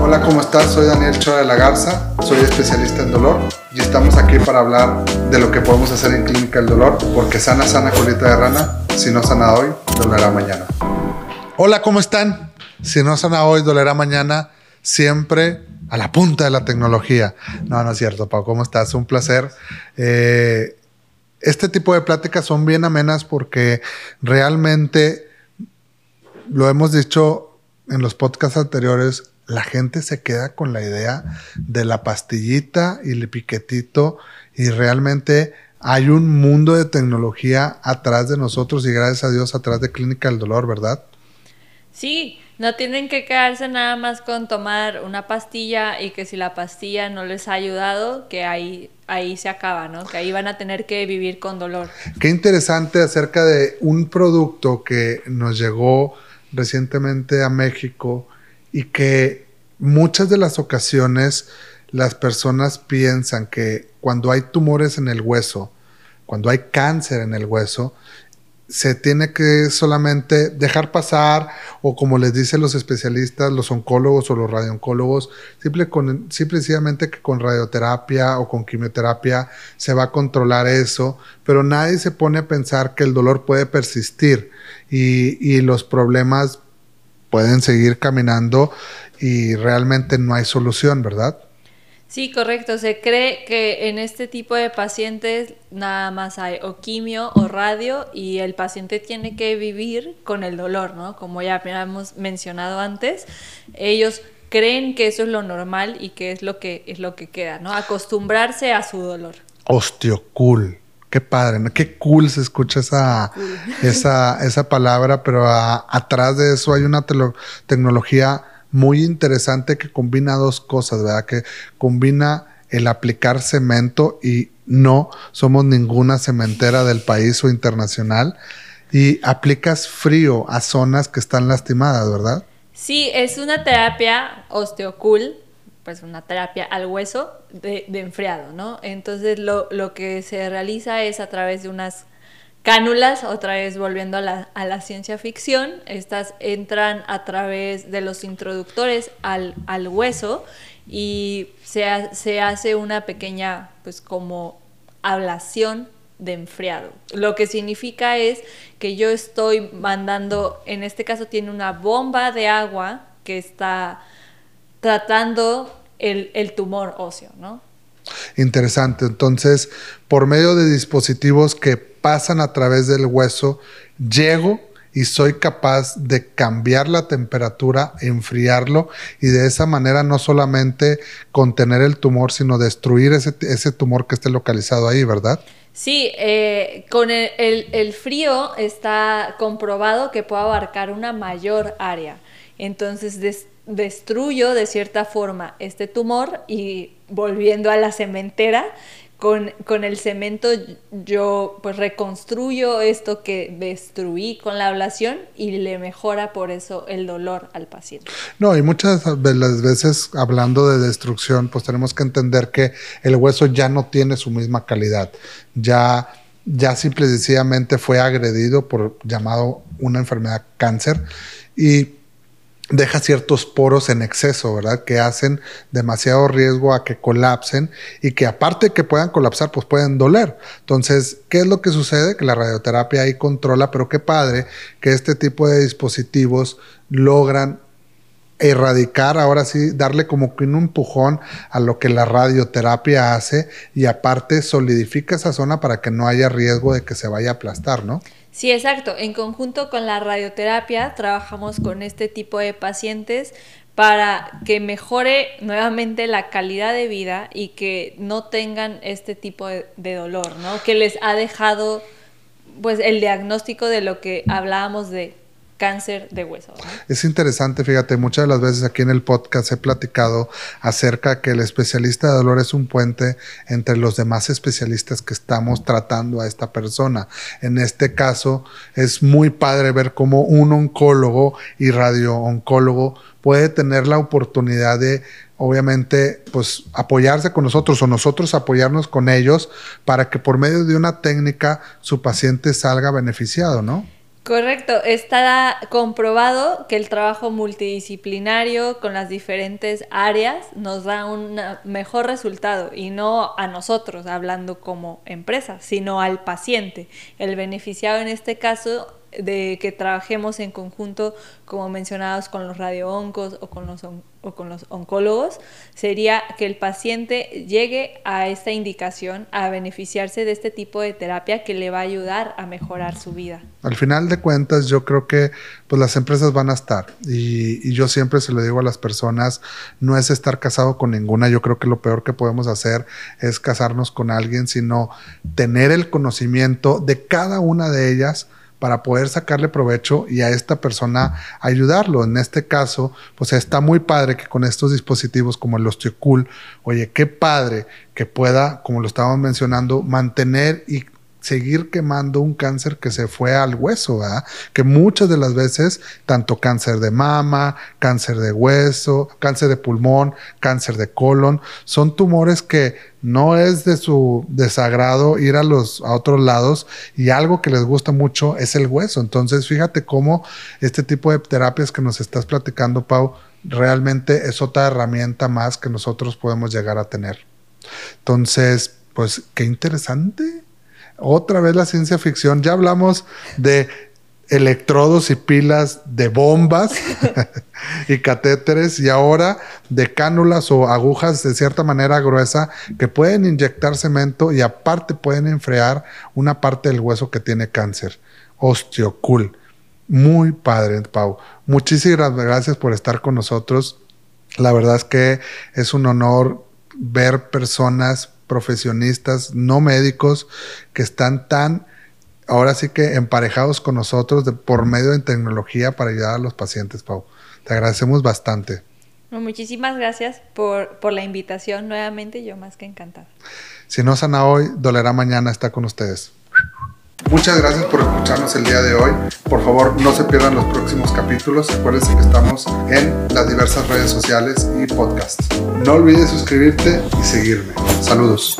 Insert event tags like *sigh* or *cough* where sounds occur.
Hola, ¿cómo estás? Soy Daniel Chora de la Garza, soy especialista en dolor y estamos aquí para hablar de lo que podemos hacer en Clínica del Dolor, porque sana, sana colita de rana, si no sana hoy, dolerá mañana. Hola, ¿cómo están? Si no sana hoy, dolerá mañana, siempre a la punta de la tecnología. No, no es cierto, Pau, ¿cómo estás? Un placer. Eh, este tipo de pláticas son bien amenas porque realmente, lo hemos dicho en los podcasts anteriores, la gente se queda con la idea de la pastillita y el piquetito y realmente hay un mundo de tecnología atrás de nosotros y gracias a Dios atrás de Clínica del Dolor, ¿verdad? Sí, no tienen que quedarse nada más con tomar una pastilla y que si la pastilla no les ha ayudado, que ahí, ahí se acaba, ¿no? Que ahí van a tener que vivir con dolor. Qué interesante acerca de un producto que nos llegó recientemente a México y que muchas de las ocasiones las personas piensan que cuando hay tumores en el hueso, cuando hay cáncer en el hueso, se tiene que solamente dejar pasar o como les dicen los especialistas, los oncólogos o los radiooncólogos, simple con, simplemente que con radioterapia o con quimioterapia se va a controlar eso, pero nadie se pone a pensar que el dolor puede persistir y, y los problemas pueden seguir caminando y realmente no hay solución, ¿verdad? Sí, correcto. Se cree que en este tipo de pacientes nada más hay o quimio o radio y el paciente tiene que vivir con el dolor, ¿no? Como ya hemos mencionado antes, ellos creen que eso es lo normal y que es lo que es lo que queda, ¿no? Acostumbrarse a su dolor. Osteocool. Qué padre, ¿no? Qué cool se escucha esa, esa, esa palabra, pero atrás de eso hay una tecnología muy interesante que combina dos cosas, ¿verdad? Que combina el aplicar cemento y no somos ninguna cementera del país o internacional y aplicas frío a zonas que están lastimadas, ¿verdad? Sí, es una terapia osteocool, pues una terapia al hueso de, enfriado, ¿no? Entonces lo, lo que se realiza es a través de unas cánulas, otra vez volviendo a la, ciencia ficción, estas entran a través de los introductores al, hueso y se, se, hace una pequeña, pues como ablación de enfriado. Lo que significa es que yo estoy mandando, en este caso tiene una bomba de agua que está tratando el, el tumor óseo, ¿no? Interesante. Entonces, por medio de dispositivos que pasan a través del hueso, llego y soy capaz de cambiar la temperatura, enfriarlo y de esa manera no solamente contener el tumor, sino destruir ese, tumor que esté localizado ahí, ¿verdad? Sí, eh, con el, frío está comprobado que puede abarcar una mayor área. Entonces destruyo de cierta forma este tumor y volviendo a la cementera, con, el cemento yo pues reconstruyo esto que destruí con la ablación y le mejora por eso el dolor al paciente. No, y muchas de las veces hablando de destrucción, pues tenemos que entender que el hueso ya no tiene su misma calidad. Ya, ya simple y sencillamente fue agredido por llamado una enfermedad cáncer y deja ciertos poros en exceso, ¿verdad? Que hacen demasiado riesgo a que colapsen y que aparte de que puedan colapsar, pues pueden doler. Entonces, ¿qué es lo que sucede? Que la radioterapia ahí controla, pero qué padre que este tipo de dispositivos logran erradicar, ahora sí, darle como que un empujón a lo que la radioterapia hace y aparte solidifica esa zona para que no haya riesgo de que se vaya a aplastar, ¿no? Sí, exacto. En conjunto con la radioterapia trabajamos con este tipo de pacientes para que mejore nuevamente la calidad de vida y que no tengan este tipo de, dolor, ¿no? Que les ha dejado pues el diagnóstico de lo que hablábamos de cáncer de hueso. Es interesante, fíjate, muchas de las veces aquí en el podcast he platicado acerca que el especialista de dolor es un puente entre los demás especialistas que estamos tratando a esta persona. En este caso, es muy padre ver cómo un oncólogo y radiooncólogo puede tener la oportunidad de obviamente, pues apoyarse con nosotros o nosotros apoyarnos con ellos para que por medio de una técnica su paciente salga beneficiado, ¿no? Correcto, está comprobado que el trabajo multidisciplinario con las diferentes áreas nos da un mejor resultado y no a nosotros hablando como empresa, sino al paciente. El beneficiado en este caso de que trabajemos en conjunto, como mencionados, con los radiooncos o con los, o con los oncólogos, sería que el paciente llegue a esta indicación, a beneficiarse de este tipo de terapia que le va a ayudar a mejorar su vida. Al final de cuentas, yo creo que pues, las empresas van a estar y, y yo siempre se lo digo a las personas, no es estar casado con ninguna, yo creo que lo peor que podemos hacer es casarnos con alguien, sino tener el conocimiento de cada una de ellas, para poder sacarle provecho y a esta persona ayudarlo. En este caso, pues está muy padre que con estos dispositivos como el Osteocool, oye, qué padre que pueda, como lo estábamos mencionando, mantener y seguir quemando un cáncer que se fue al hueso, ¿verdad? Que muchas de las veces, tanto cáncer de mama, cáncer de hueso, cáncer de pulmón, cáncer de colon, son tumores que no es de su desagrado ir a los a otros lados y algo que les gusta mucho es el hueso. Entonces, fíjate cómo este tipo de terapias que nos estás platicando, Pau, realmente es otra herramienta más que nosotros podemos llegar a tener. Entonces, pues qué interesante otra vez la ciencia ficción. Ya hablamos de electrodos y pilas de bombas *laughs* y catéteres y ahora de cánulas o agujas de cierta manera gruesa que pueden inyectar cemento y aparte pueden enfriar una parte del hueso que tiene cáncer. Osteocool. Muy padre, Pau. Muchísimas gracias por estar con nosotros. La verdad es que es un honor ver personas profesionistas no médicos que están tan, ahora sí que emparejados con nosotros de, por medio de tecnología para ayudar a los pacientes, Pau. Te agradecemos bastante. muchísimas gracias por, por la invitación nuevamente, yo más que encantada. Si no sana hoy, dolerá mañana, está con ustedes. Muchas gracias por escucharnos el día de hoy. Por favor, no se pierdan los próximos capítulos. Acuérdense que estamos en las diversas redes sociales y podcasts. No olvides suscribirte y seguirme. Saludos.